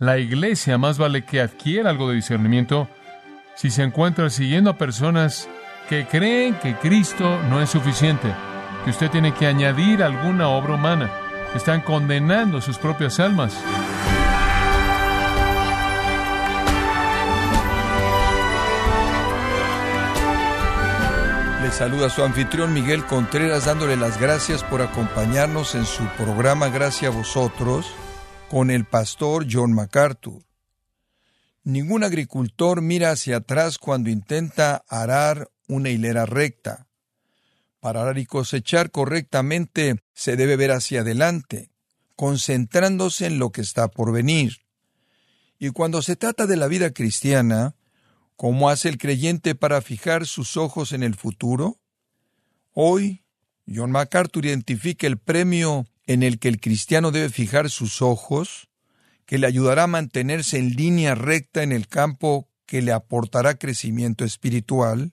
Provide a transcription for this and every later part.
La iglesia más vale que adquiera algo de discernimiento si se encuentra siguiendo a personas que creen que Cristo no es suficiente, que usted tiene que añadir alguna obra humana. Están condenando sus propias almas. Le saluda su anfitrión Miguel Contreras dándole las gracias por acompañarnos en su programa Gracias a vosotros con el pastor John MacArthur. Ningún agricultor mira hacia atrás cuando intenta arar una hilera recta. Para arar y cosechar correctamente se debe ver hacia adelante, concentrándose en lo que está por venir. Y cuando se trata de la vida cristiana, ¿cómo hace el creyente para fijar sus ojos en el futuro? Hoy, John MacArthur identifica el premio en el que el cristiano debe fijar sus ojos, que le ayudará a mantenerse en línea recta en el campo que le aportará crecimiento espiritual,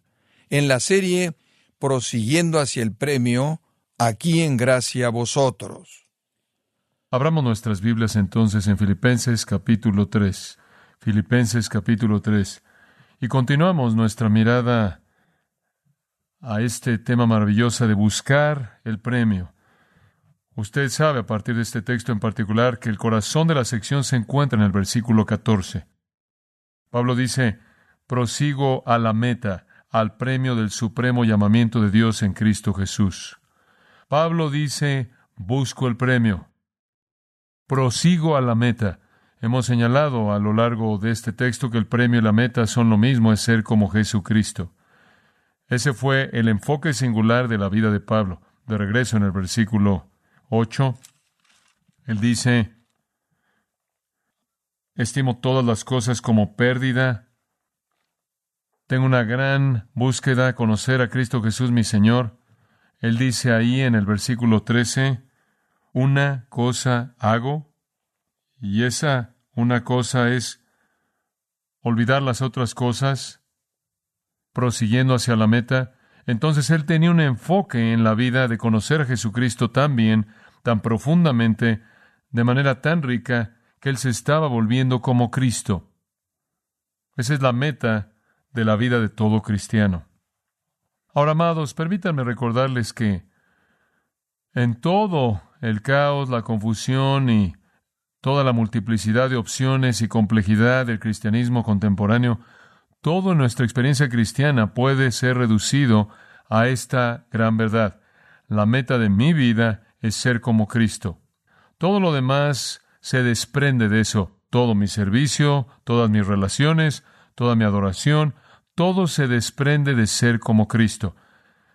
en la serie Prosiguiendo hacia el premio, aquí en gracia a vosotros. Abramos nuestras Biblias entonces en Filipenses capítulo 3. Filipenses capítulo 3. Y continuamos nuestra mirada a este tema maravilloso de buscar el premio. Usted sabe a partir de este texto en particular que el corazón de la sección se encuentra en el versículo 14. Pablo dice, prosigo a la meta, al premio del supremo llamamiento de Dios en Cristo Jesús. Pablo dice, busco el premio. Prosigo a la meta. Hemos señalado a lo largo de este texto que el premio y la meta son lo mismo, es ser como Jesucristo. Ese fue el enfoque singular de la vida de Pablo. De regreso en el versículo 8, él dice, estimo todas las cosas como pérdida, tengo una gran búsqueda, conocer a Cristo Jesús mi Señor. Él dice ahí en el versículo 13, una cosa hago, y esa una cosa es olvidar las otras cosas, prosiguiendo hacia la meta. Entonces él tenía un enfoque en la vida de conocer a Jesucristo tan bien, tan profundamente, de manera tan rica, que él se estaba volviendo como Cristo. Esa es la meta de la vida de todo cristiano. Ahora, amados, permítanme recordarles que en todo el caos, la confusión y toda la multiplicidad de opciones y complejidad del cristianismo contemporáneo, Toda nuestra experiencia cristiana puede ser reducido a esta gran verdad. La meta de mi vida es ser como Cristo. Todo lo demás se desprende de eso. Todo mi servicio, todas mis relaciones, toda mi adoración, todo se desprende de ser como Cristo.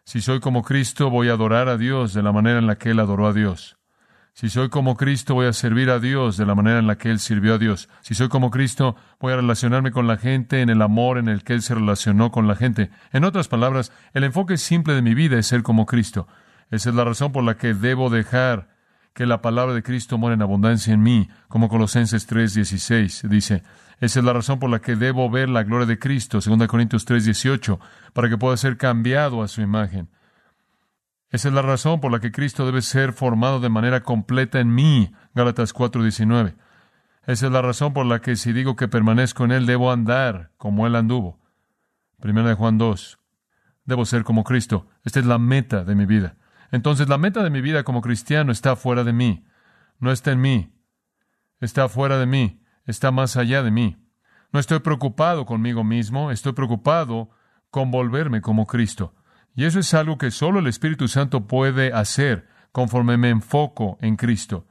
Si soy como Cristo, voy a adorar a Dios de la manera en la que Él adoró a Dios. Si soy como Cristo, voy a servir a Dios de la manera en la que Él sirvió a Dios. Si soy como Cristo, voy a relacionarme con la gente en el amor en el que Él se relacionó con la gente. En otras palabras, el enfoque simple de mi vida es ser como Cristo. Esa es la razón por la que debo dejar que la palabra de Cristo muera en abundancia en mí, como Colosenses 3:16 dice. Esa es la razón por la que debo ver la gloria de Cristo, 2 Corintios 3:18, para que pueda ser cambiado a su imagen. Esa es la razón por la que Cristo debe ser formado de manera completa en mí. Gálatas 4:19. Esa es la razón por la que si digo que permanezco en Él, debo andar como Él anduvo. Primera de Juan 2. Debo ser como Cristo. Esta es la meta de mi vida. Entonces la meta de mi vida como cristiano está fuera de mí. No está en mí. Está fuera de mí. Está más allá de mí. No estoy preocupado conmigo mismo. Estoy preocupado con volverme como Cristo. Y eso es algo que solo el Espíritu Santo puede hacer conforme me enfoco en Cristo.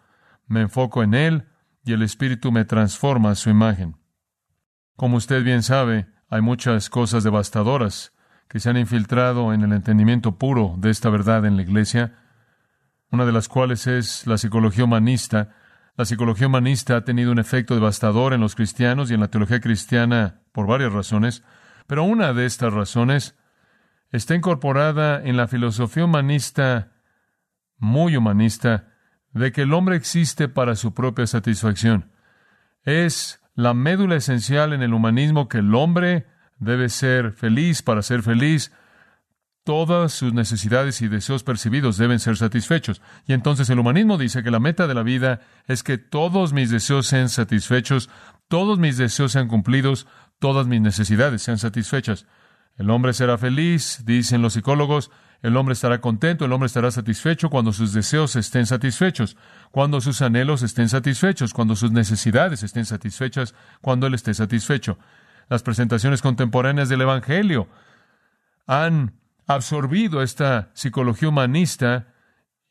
Me enfoco en Él y el Espíritu me transforma a su imagen. Como usted bien sabe, hay muchas cosas devastadoras que se han infiltrado en el entendimiento puro de esta verdad en la Iglesia, una de las cuales es la psicología humanista. La psicología humanista ha tenido un efecto devastador en los cristianos y en la teología cristiana por varias razones, pero una de estas razones está incorporada en la filosofía humanista, muy humanista, de que el hombre existe para su propia satisfacción. Es la médula esencial en el humanismo que el hombre debe ser feliz para ser feliz, todas sus necesidades y deseos percibidos deben ser satisfechos. Y entonces el humanismo dice que la meta de la vida es que todos mis deseos sean satisfechos, todos mis deseos sean cumplidos, todas mis necesidades sean satisfechas. El hombre será feliz, dicen los psicólogos, el hombre estará contento, el hombre estará satisfecho cuando sus deseos estén satisfechos, cuando sus anhelos estén satisfechos, cuando sus necesidades estén satisfechas, cuando él esté satisfecho. Las presentaciones contemporáneas del Evangelio han absorbido esta psicología humanista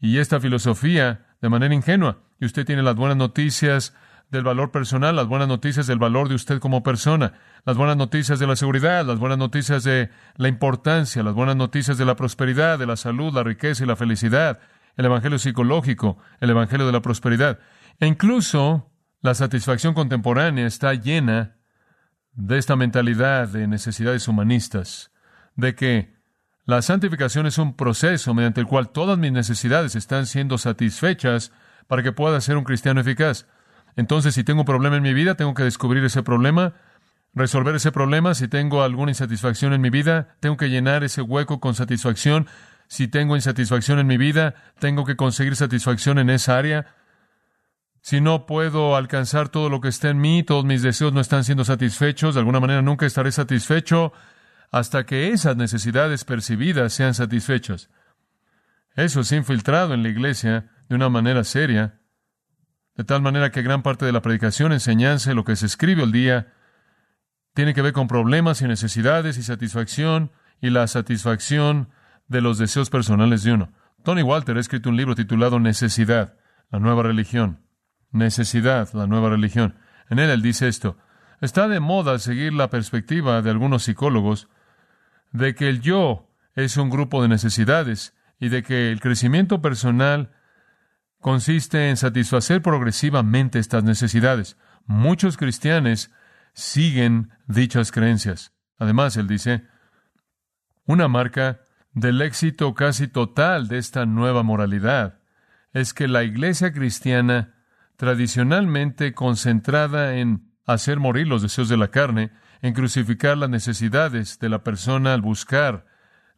y esta filosofía de manera ingenua. Y usted tiene las buenas noticias del valor personal, las buenas noticias del valor de usted como persona, las buenas noticias de la seguridad, las buenas noticias de la importancia, las buenas noticias de la prosperidad, de la salud, la riqueza y la felicidad, el evangelio psicológico, el evangelio de la prosperidad. E incluso la satisfacción contemporánea está llena de esta mentalidad de necesidades humanistas, de que la santificación es un proceso mediante el cual todas mis necesidades están siendo satisfechas para que pueda ser un cristiano eficaz. Entonces, si tengo un problema en mi vida, tengo que descubrir ese problema, resolver ese problema. Si tengo alguna insatisfacción en mi vida, tengo que llenar ese hueco con satisfacción. Si tengo insatisfacción en mi vida, tengo que conseguir satisfacción en esa área. Si no puedo alcanzar todo lo que está en mí, todos mis deseos no están siendo satisfechos, de alguna manera nunca estaré satisfecho hasta que esas necesidades percibidas sean satisfechas. Eso ha infiltrado en la iglesia de una manera seria de tal manera que gran parte de la predicación, enseñanza, lo que se escribe el día, tiene que ver con problemas y necesidades y satisfacción y la satisfacción de los deseos personales de uno. Tony Walter ha escrito un libro titulado Necesidad, la nueva religión. Necesidad, la nueva religión. En él él dice esto. Está de moda seguir la perspectiva de algunos psicólogos de que el yo es un grupo de necesidades y de que el crecimiento personal consiste en satisfacer progresivamente estas necesidades. Muchos cristianos siguen dichas creencias. Además, él dice, una marca del éxito casi total de esta nueva moralidad es que la iglesia cristiana, tradicionalmente concentrada en hacer morir los deseos de la carne, en crucificar las necesidades de la persona al buscar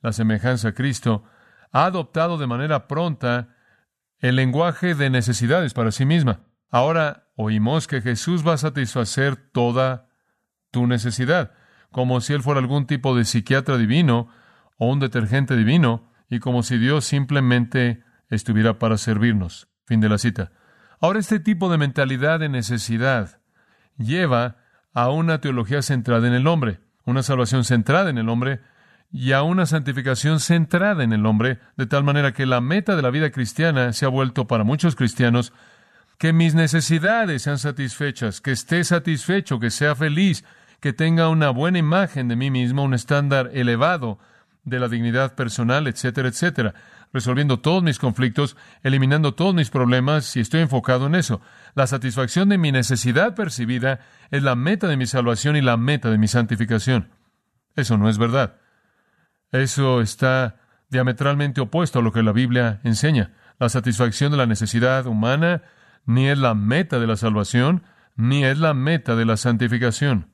la semejanza a Cristo, ha adoptado de manera pronta el lenguaje de necesidades para sí misma. Ahora oímos que Jesús va a satisfacer toda tu necesidad, como si Él fuera algún tipo de psiquiatra divino o un detergente divino, y como si Dios simplemente estuviera para servirnos. Fin de la cita. Ahora este tipo de mentalidad de necesidad lleva a una teología centrada en el hombre, una salvación centrada en el hombre, y a una santificación centrada en el hombre, de tal manera que la meta de la vida cristiana se ha vuelto para muchos cristianos que mis necesidades sean satisfechas, que esté satisfecho, que sea feliz, que tenga una buena imagen de mí mismo, un estándar elevado de la dignidad personal, etcétera, etcétera, resolviendo todos mis conflictos, eliminando todos mis problemas y estoy enfocado en eso. La satisfacción de mi necesidad percibida es la meta de mi salvación y la meta de mi santificación. Eso no es verdad. Eso está diametralmente opuesto a lo que la Biblia enseña. La satisfacción de la necesidad humana ni es la meta de la salvación, ni es la meta de la santificación.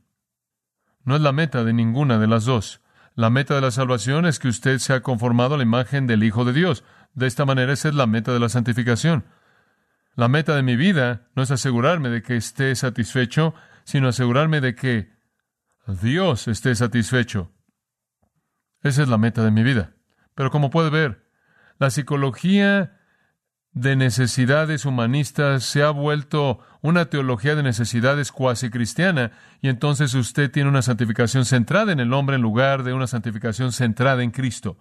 No es la meta de ninguna de las dos. La meta de la salvación es que usted se ha conformado a la imagen del Hijo de Dios. De esta manera esa es la meta de la santificación. La meta de mi vida no es asegurarme de que esté satisfecho, sino asegurarme de que Dios esté satisfecho. Esa es la meta de mi vida. Pero como puede ver, la psicología de necesidades humanistas se ha vuelto una teología de necesidades cuasi cristiana, y entonces usted tiene una santificación centrada en el hombre en lugar de una santificación centrada en Cristo.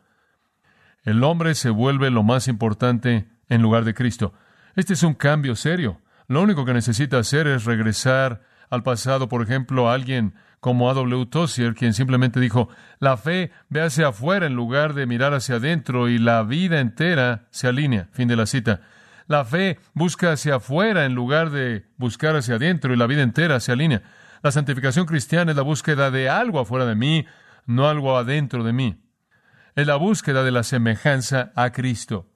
El hombre se vuelve lo más importante en lugar de Cristo. Este es un cambio serio. Lo único que necesita hacer es regresar al pasado, por ejemplo, alguien como A.W. Tossier, quien simplemente dijo, la fe ve hacia afuera en lugar de mirar hacia adentro y la vida entera se alinea. Fin de la cita. La fe busca hacia afuera en lugar de buscar hacia adentro y la vida entera se alinea. La santificación cristiana es la búsqueda de algo afuera de mí, no algo adentro de mí. Es la búsqueda de la semejanza a Cristo.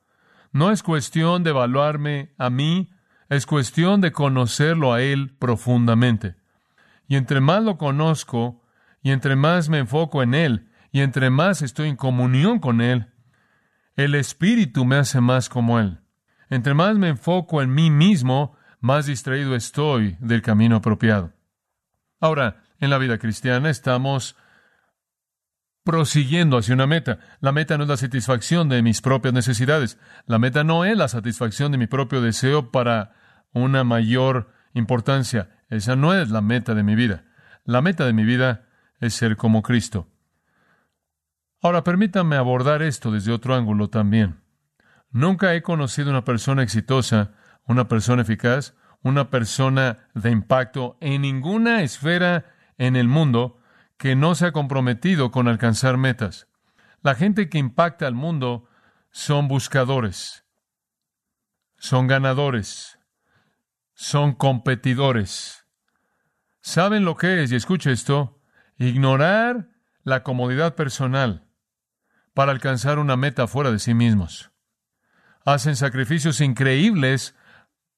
No es cuestión de evaluarme a mí, es cuestión de conocerlo a Él profundamente. Y entre más lo conozco y entre más me enfoco en Él, y entre más estoy en comunión con Él, el Espíritu me hace más como Él. Entre más me enfoco en mí mismo, más distraído estoy del camino apropiado. Ahora, en la vida cristiana estamos prosiguiendo hacia una meta. La meta no es la satisfacción de mis propias necesidades. La meta no es la satisfacción de mi propio deseo para una mayor importancia. Esa no es la meta de mi vida. La meta de mi vida es ser como Cristo. Ahora permítanme abordar esto desde otro ángulo también. Nunca he conocido una persona exitosa, una persona eficaz, una persona de impacto en ninguna esfera en el mundo que no se ha comprometido con alcanzar metas. La gente que impacta al mundo son buscadores, son ganadores, son competidores. ¿Saben lo que es? Y escuche esto, ignorar la comodidad personal para alcanzar una meta fuera de sí mismos. Hacen sacrificios increíbles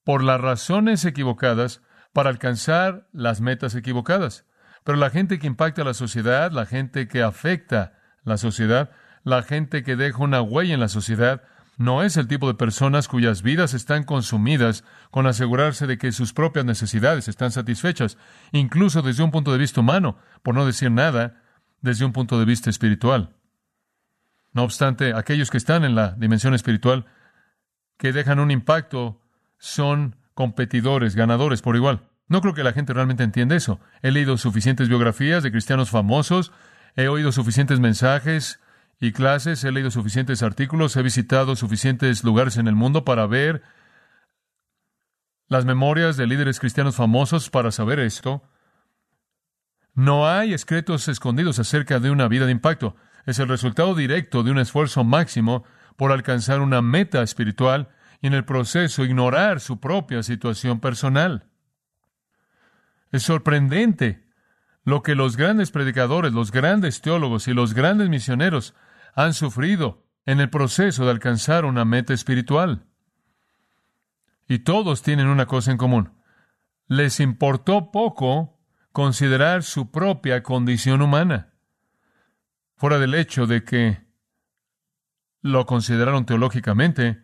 por las razones equivocadas para alcanzar las metas equivocadas. Pero la gente que impacta a la sociedad, la gente que afecta la sociedad, la gente que deja una huella en la sociedad, no es el tipo de personas cuyas vidas están consumidas con asegurarse de que sus propias necesidades están satisfechas, incluso desde un punto de vista humano, por no decir nada, desde un punto de vista espiritual. No obstante, aquellos que están en la dimensión espiritual, que dejan un impacto, son competidores, ganadores por igual. No creo que la gente realmente entienda eso. He leído suficientes biografías de cristianos famosos, he oído suficientes mensajes y clases, he leído suficientes artículos, he visitado suficientes lugares en el mundo para ver las memorias de líderes cristianos famosos para saber esto. No hay escritos escondidos acerca de una vida de impacto es el resultado directo de un esfuerzo máximo por alcanzar una meta espiritual y en el proceso ignorar su propia situación personal. Es sorprendente lo que los grandes predicadores, los grandes teólogos y los grandes misioneros han sufrido en el proceso de alcanzar una meta espiritual. Y todos tienen una cosa en común. Les importó poco considerar su propia condición humana fuera del hecho de que lo consideraron teológicamente,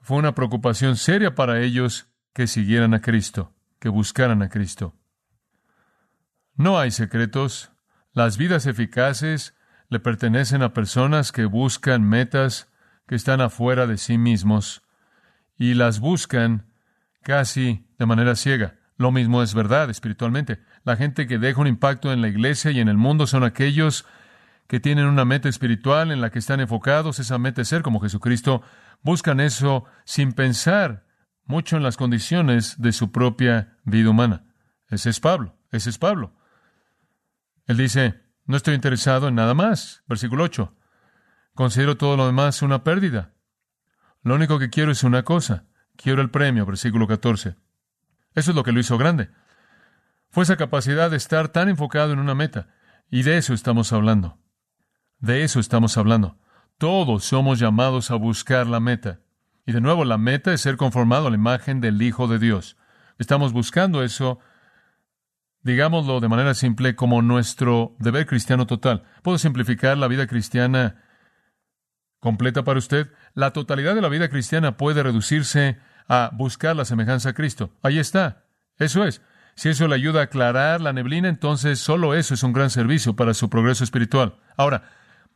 fue una preocupación seria para ellos que siguieran a Cristo, que buscaran a Cristo. No hay secretos. Las vidas eficaces le pertenecen a personas que buscan metas que están afuera de sí mismos y las buscan casi de manera ciega. Lo mismo es verdad espiritualmente. La gente que deja un impacto en la iglesia y en el mundo son aquellos que tienen una meta espiritual en la que están enfocados, esa meta es ser como Jesucristo, buscan eso sin pensar mucho en las condiciones de su propia vida humana. Ese es Pablo, ese es Pablo. Él dice, no estoy interesado en nada más. Versículo 8. Considero todo lo demás una pérdida. Lo único que quiero es una cosa. Quiero el premio. Versículo 14. Eso es lo que lo hizo grande. Fue esa capacidad de estar tan enfocado en una meta. Y de eso estamos hablando. De eso estamos hablando. Todos somos llamados a buscar la meta. Y de nuevo, la meta es ser conformado a la imagen del Hijo de Dios. Estamos buscando eso, digámoslo de manera simple, como nuestro deber cristiano total. ¿Puedo simplificar la vida cristiana completa para usted? La totalidad de la vida cristiana puede reducirse a buscar la semejanza a Cristo. Ahí está. Eso es. Si eso le ayuda a aclarar la neblina, entonces solo eso es un gran servicio para su progreso espiritual. Ahora,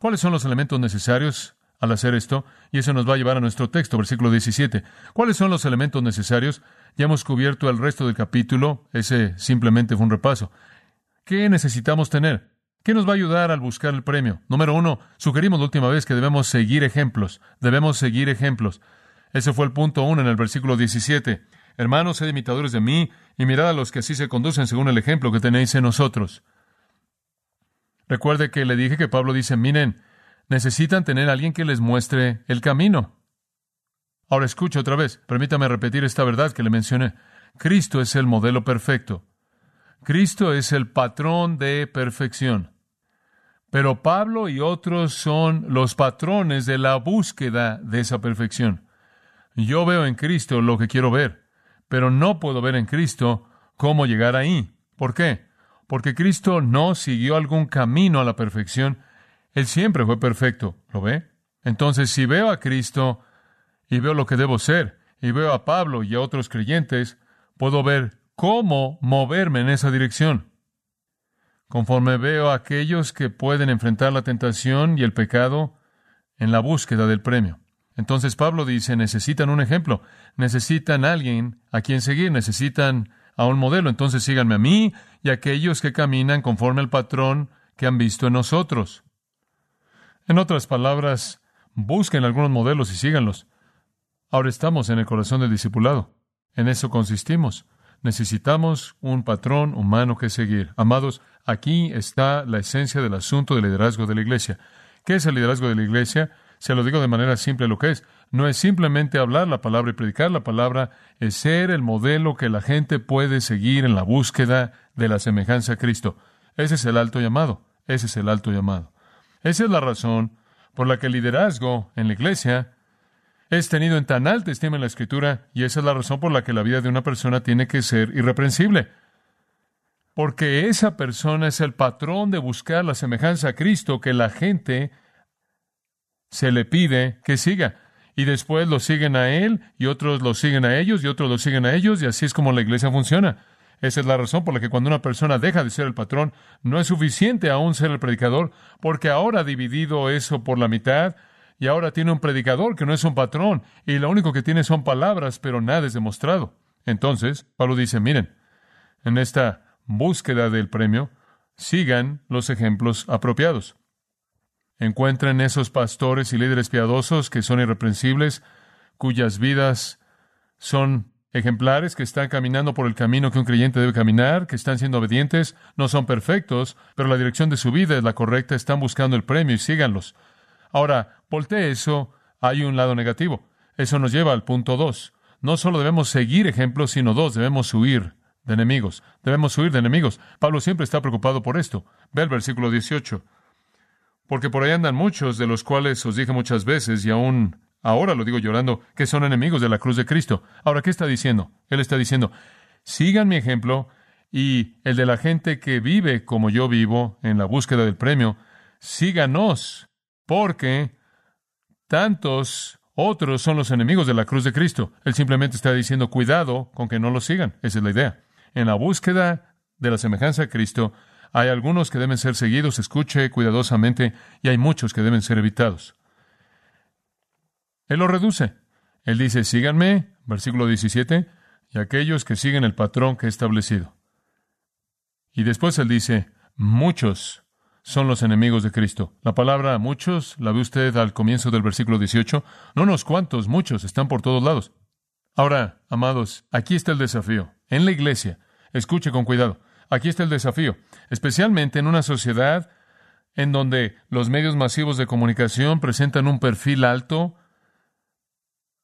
¿Cuáles son los elementos necesarios al hacer esto? Y eso nos va a llevar a nuestro texto, versículo 17. ¿Cuáles son los elementos necesarios? Ya hemos cubierto el resto del capítulo, ese simplemente fue un repaso. ¿Qué necesitamos tener? ¿Qué nos va a ayudar al buscar el premio? Número uno, sugerimos la última vez que debemos seguir ejemplos. Debemos seguir ejemplos. Ese fue el punto uno en el versículo 17. Hermanos, sed imitadores de mí y mirad a los que así se conducen según el ejemplo que tenéis en nosotros. Recuerde que le dije que Pablo dice, miren, necesitan tener a alguien que les muestre el camino. Ahora escuche otra vez, permítame repetir esta verdad que le mencioné. Cristo es el modelo perfecto. Cristo es el patrón de perfección. Pero Pablo y otros son los patrones de la búsqueda de esa perfección. Yo veo en Cristo lo que quiero ver, pero no puedo ver en Cristo cómo llegar ahí. ¿Por qué? porque Cristo no siguió algún camino a la perfección, Él siempre fue perfecto. ¿Lo ve? Entonces, si veo a Cristo y veo lo que debo ser, y veo a Pablo y a otros creyentes, puedo ver cómo moverme en esa dirección. Conforme veo a aquellos que pueden enfrentar la tentación y el pecado en la búsqueda del premio. Entonces Pablo dice, necesitan un ejemplo, necesitan alguien a quien seguir, necesitan a un modelo. Entonces síganme a mí y a aquellos que caminan conforme al patrón que han visto en nosotros. En otras palabras, busquen algunos modelos y síganlos. Ahora estamos en el corazón del discipulado. En eso consistimos. Necesitamos un patrón humano que seguir. Amados, aquí está la esencia del asunto del liderazgo de la iglesia. ¿Qué es el liderazgo de la iglesia? Se lo digo de manera simple lo que es. No es simplemente hablar la palabra y predicar la palabra, es ser el modelo que la gente puede seguir en la búsqueda de la semejanza a Cristo. Ese es el alto llamado. Ese es el alto llamado. Esa es la razón por la que el liderazgo en la iglesia es tenido en tan alta estima en la Escritura y esa es la razón por la que la vida de una persona tiene que ser irreprensible. Porque esa persona es el patrón de buscar la semejanza a Cristo que la gente se le pide que siga. Y después lo siguen a él y otros lo siguen a ellos y otros lo siguen a ellos y así es como la iglesia funciona. Esa es la razón por la que cuando una persona deja de ser el patrón, no es suficiente aún ser el predicador, porque ahora ha dividido eso por la mitad y ahora tiene un predicador que no es un patrón y lo único que tiene son palabras, pero nada es demostrado. Entonces, Pablo dice, miren, en esta búsqueda del premio, sigan los ejemplos apropiados. Encuentren esos pastores y líderes piadosos que son irreprensibles, cuyas vidas son ejemplares, que están caminando por el camino que un creyente debe caminar, que están siendo obedientes, no son perfectos, pero la dirección de su vida es la correcta, están buscando el premio y síganlos. Ahora, voltee eso, hay un lado negativo. Eso nos lleva al punto dos. No solo debemos seguir ejemplos, sino dos, debemos huir de enemigos. Debemos huir de enemigos. Pablo siempre está preocupado por esto. Ve el versículo 18. Porque por ahí andan muchos, de los cuales os dije muchas veces, y aún ahora lo digo llorando, que son enemigos de la cruz de Cristo. Ahora, ¿qué está diciendo? Él está diciendo, sigan mi ejemplo y el de la gente que vive como yo vivo en la búsqueda del premio, síganos porque tantos otros son los enemigos de la cruz de Cristo. Él simplemente está diciendo, cuidado con que no lo sigan. Esa es la idea. En la búsqueda de la semejanza a Cristo, hay algunos que deben ser seguidos, escuche cuidadosamente, y hay muchos que deben ser evitados. Él lo reduce. Él dice, síganme, versículo 17, y aquellos que siguen el patrón que he establecido. Y después él dice, muchos son los enemigos de Cristo. La palabra muchos la ve usted al comienzo del versículo 18. No unos cuantos, muchos, están por todos lados. Ahora, amados, aquí está el desafío. En la iglesia, escuche con cuidado, aquí está el desafío, especialmente en una sociedad en donde los medios masivos de comunicación presentan un perfil alto,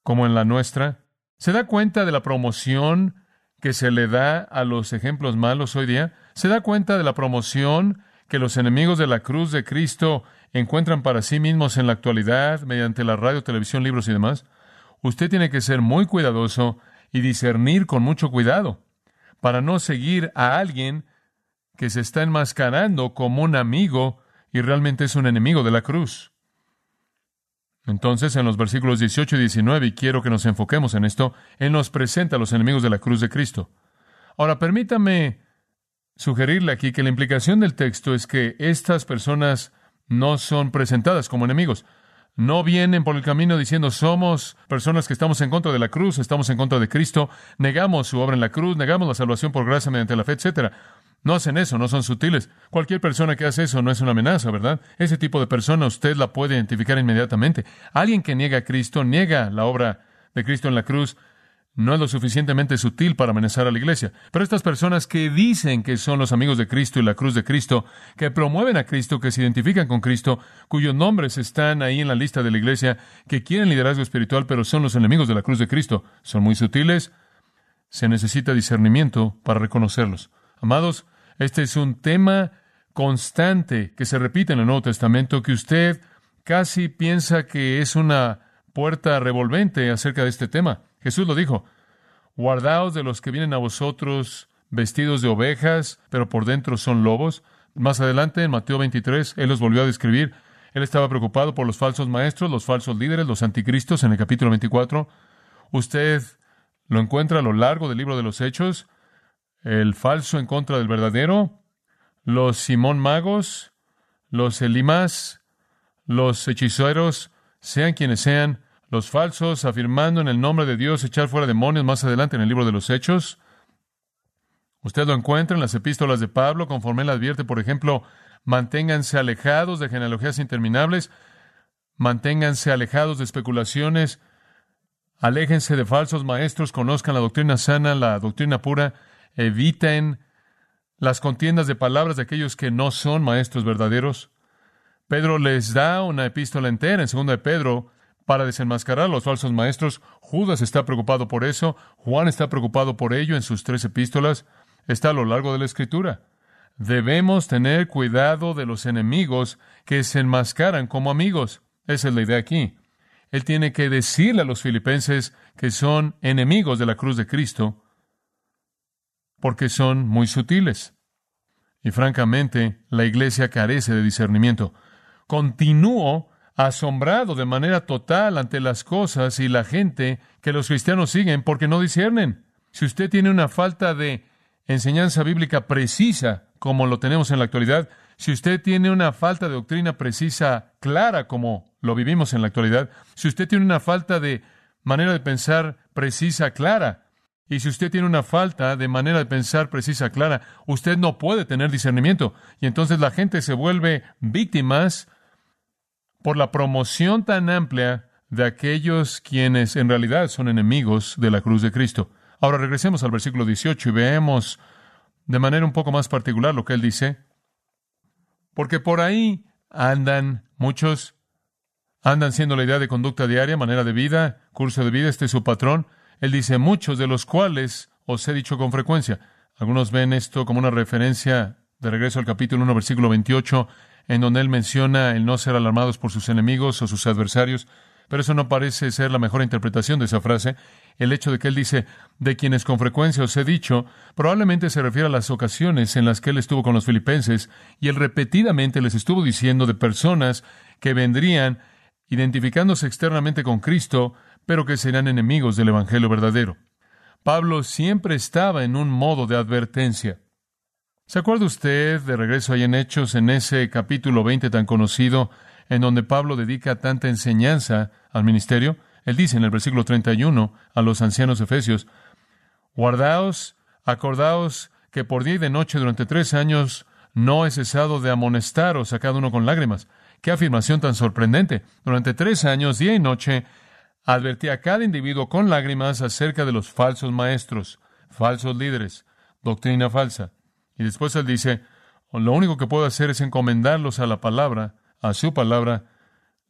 como en la nuestra. ¿Se da cuenta de la promoción que se le da a los ejemplos malos hoy día? ¿Se da cuenta de la promoción que los enemigos de la cruz de Cristo encuentran para sí mismos en la actualidad mediante la radio, televisión, libros y demás, usted tiene que ser muy cuidadoso y discernir con mucho cuidado para no seguir a alguien que se está enmascarando como un amigo y realmente es un enemigo de la cruz. Entonces, en los versículos 18 y 19, y quiero que nos enfoquemos en esto, Él nos presenta a los enemigos de la cruz de Cristo. Ahora, permítame sugerirle aquí que la implicación del texto es que estas personas no son presentadas como enemigos. No vienen por el camino diciendo somos personas que estamos en contra de la cruz, estamos en contra de Cristo, negamos su obra en la cruz, negamos la salvación por gracia mediante la fe, etcétera. No hacen eso, no son sutiles. Cualquier persona que hace eso no es una amenaza, ¿verdad? Ese tipo de persona usted la puede identificar inmediatamente. Alguien que niega a Cristo, niega la obra de Cristo en la cruz, no es lo suficientemente sutil para amenazar a la iglesia. Pero estas personas que dicen que son los amigos de Cristo y la cruz de Cristo, que promueven a Cristo, que se identifican con Cristo, cuyos nombres están ahí en la lista de la iglesia, que quieren liderazgo espiritual, pero son los enemigos de la cruz de Cristo, son muy sutiles. Se necesita discernimiento para reconocerlos. Amados, este es un tema constante que se repite en el Nuevo Testamento, que usted casi piensa que es una puerta revolvente acerca de este tema. Jesús lo dijo, guardaos de los que vienen a vosotros vestidos de ovejas, pero por dentro son lobos. Más adelante, en Mateo 23, Él los volvió a describir. Él estaba preocupado por los falsos maestros, los falsos líderes, los anticristos en el capítulo 24. Usted lo encuentra a lo largo del libro de los Hechos, el falso en contra del verdadero, los Simón Magos, los Elimas, los hechiceros, sean quienes sean, los falsos afirmando en el nombre de Dios echar fuera demonios más adelante en el libro de los Hechos. Usted lo encuentra en las epístolas de Pablo, conforme él advierte, por ejemplo, manténganse alejados de genealogías interminables, manténganse alejados de especulaciones, aléjense de falsos maestros, conozcan la doctrina sana, la doctrina pura, eviten las contiendas de palabras de aquellos que no son maestros verdaderos. Pedro les da una epístola entera en 2 de Pedro para desenmascarar a los falsos maestros. Judas está preocupado por eso, Juan está preocupado por ello en sus tres epístolas está a lo largo de la Escritura. Debemos tener cuidado de los enemigos que se enmascaran como amigos. Esa es la idea aquí. Él tiene que decirle a los filipenses que son enemigos de la cruz de Cristo porque son muy sutiles. Y francamente, la iglesia carece de discernimiento. Continúo asombrado de manera total ante las cosas y la gente que los cristianos siguen porque no disciernen. Si usted tiene una falta de enseñanza bíblica precisa como lo tenemos en la actualidad, si usted tiene una falta de doctrina precisa, clara como lo vivimos en la actualidad, si usted tiene una falta de manera de pensar precisa, clara, y si usted tiene una falta de manera de pensar precisa, clara, usted no puede tener discernimiento. Y entonces la gente se vuelve víctimas por la promoción tan amplia de aquellos quienes en realidad son enemigos de la cruz de Cristo. Ahora regresemos al versículo 18 y veamos de manera un poco más particular lo que él dice. Porque por ahí andan muchos, andan siendo la idea de conducta diaria, manera de vida, curso de vida, este es su patrón. Él dice muchos de los cuales os he dicho con frecuencia. Algunos ven esto como una referencia de regreso al capítulo 1, versículo 28, en donde él menciona el no ser alarmados por sus enemigos o sus adversarios. Pero eso no parece ser la mejor interpretación de esa frase. El hecho de que él dice, de quienes con frecuencia os he dicho, probablemente se refiere a las ocasiones en las que él estuvo con los filipenses y él repetidamente les estuvo diciendo de personas que vendrían identificándose externamente con Cristo, pero que serán enemigos del Evangelio verdadero. Pablo siempre estaba en un modo de advertencia. ¿Se acuerda usted de regreso ahí en Hechos, en ese capítulo 20 tan conocido, en donde Pablo dedica tanta enseñanza al ministerio. Él dice en el versículo 31 a los ancianos efesios, guardaos, acordaos que por día y de noche durante tres años no he cesado de amonestaros a cada uno con lágrimas. Qué afirmación tan sorprendente. Durante tres años, día y noche, advertí a cada individuo con lágrimas acerca de los falsos maestros, falsos líderes, doctrina falsa. Y después él dice, lo único que puedo hacer es encomendarlos a la palabra a su palabra,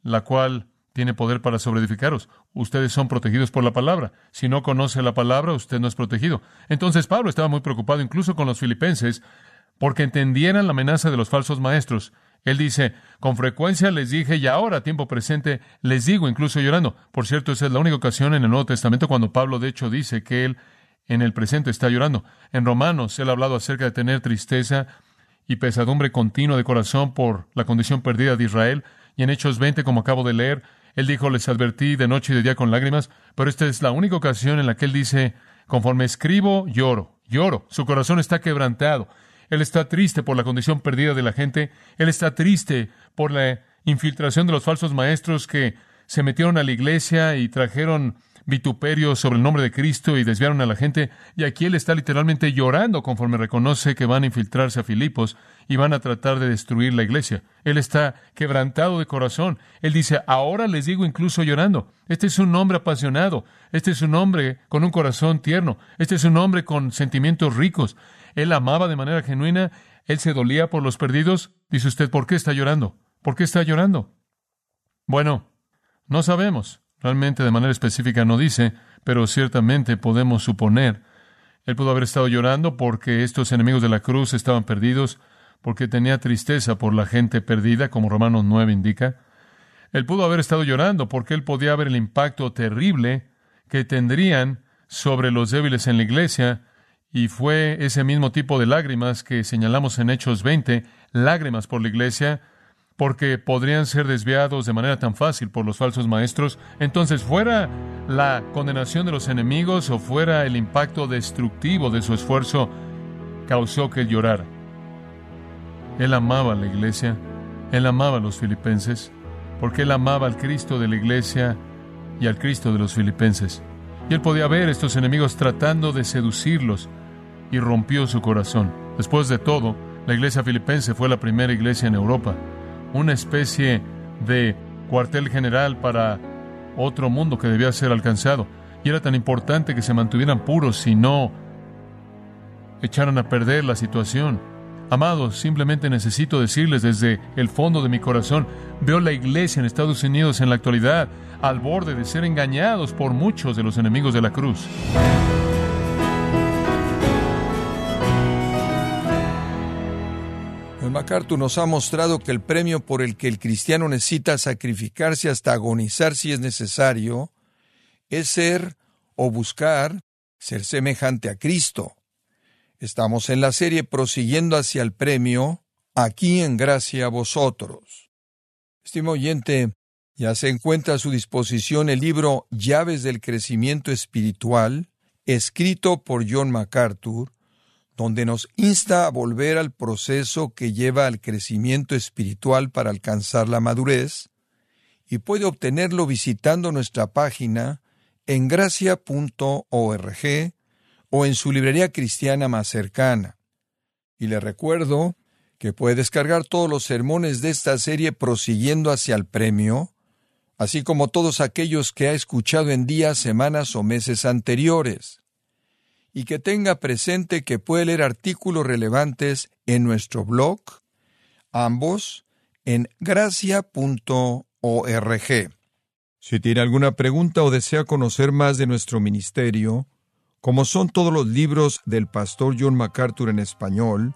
la cual tiene poder para sobreedificaros. Ustedes son protegidos por la palabra. Si no conoce la palabra, usted no es protegido. Entonces Pablo estaba muy preocupado incluso con los filipenses porque entendieran la amenaza de los falsos maestros. Él dice, con frecuencia les dije y ahora, tiempo presente, les digo, incluso llorando. Por cierto, esa es la única ocasión en el Nuevo Testamento cuando Pablo, de hecho, dice que él en el presente está llorando. En Romanos, él ha hablado acerca de tener tristeza y pesadumbre continua de corazón por la condición perdida de Israel. Y en Hechos 20, como acabo de leer, él dijo, les advertí de noche y de día con lágrimas, pero esta es la única ocasión en la que él dice, conforme escribo, lloro, lloro, su corazón está quebrantado. Él está triste por la condición perdida de la gente, él está triste por la infiltración de los falsos maestros que se metieron a la iglesia y trajeron vituperio sobre el nombre de Cristo y desviaron a la gente. Y aquí él está literalmente llorando conforme reconoce que van a infiltrarse a Filipos y van a tratar de destruir la iglesia. Él está quebrantado de corazón. Él dice, ahora les digo incluso llorando. Este es un hombre apasionado. Este es un hombre con un corazón tierno. Este es un hombre con sentimientos ricos. Él amaba de manera genuina. Él se dolía por los perdidos. Dice usted, ¿por qué está llorando? ¿Por qué está llorando? Bueno, no sabemos. Realmente de manera específica no dice, pero ciertamente podemos suponer. Él pudo haber estado llorando porque estos enemigos de la cruz estaban perdidos, porque tenía tristeza por la gente perdida, como Romanos 9 indica. Él pudo haber estado llorando porque él podía ver el impacto terrible que tendrían sobre los débiles en la iglesia, y fue ese mismo tipo de lágrimas que señalamos en Hechos 20, lágrimas por la iglesia, porque podrían ser desviados de manera tan fácil por los falsos maestros, entonces fuera la condenación de los enemigos o fuera el impacto destructivo de su esfuerzo, causó que él llorara. Él amaba a la iglesia, él amaba a los filipenses, porque él amaba al Cristo de la iglesia y al Cristo de los filipenses. Y él podía ver estos enemigos tratando de seducirlos y rompió su corazón. Después de todo, la iglesia filipense fue la primera iglesia en Europa una especie de cuartel general para otro mundo que debía ser alcanzado. Y era tan importante que se mantuvieran puros y no echaran a perder la situación. Amados, simplemente necesito decirles desde el fondo de mi corazón, veo la iglesia en Estados Unidos en la actualidad al borde de ser engañados por muchos de los enemigos de la cruz. MacArthur nos ha mostrado que el premio por el que el cristiano necesita sacrificarse hasta agonizar si es necesario es ser o buscar ser semejante a Cristo. Estamos en la serie prosiguiendo hacia el premio, aquí en gracia a vosotros. Estimo oyente, ya se encuentra a su disposición el libro Llaves del Crecimiento Espiritual, escrito por John MacArthur, donde nos insta a volver al proceso que lleva al crecimiento espiritual para alcanzar la madurez, y puede obtenerlo visitando nuestra página en gracia.org o en su librería cristiana más cercana. Y le recuerdo que puede descargar todos los sermones de esta serie prosiguiendo hacia el premio, así como todos aquellos que ha escuchado en días, semanas o meses anteriores y que tenga presente que puede leer artículos relevantes en nuestro blog, ambos en gracia.org. Si tiene alguna pregunta o desea conocer más de nuestro ministerio, como son todos los libros del pastor John MacArthur en español,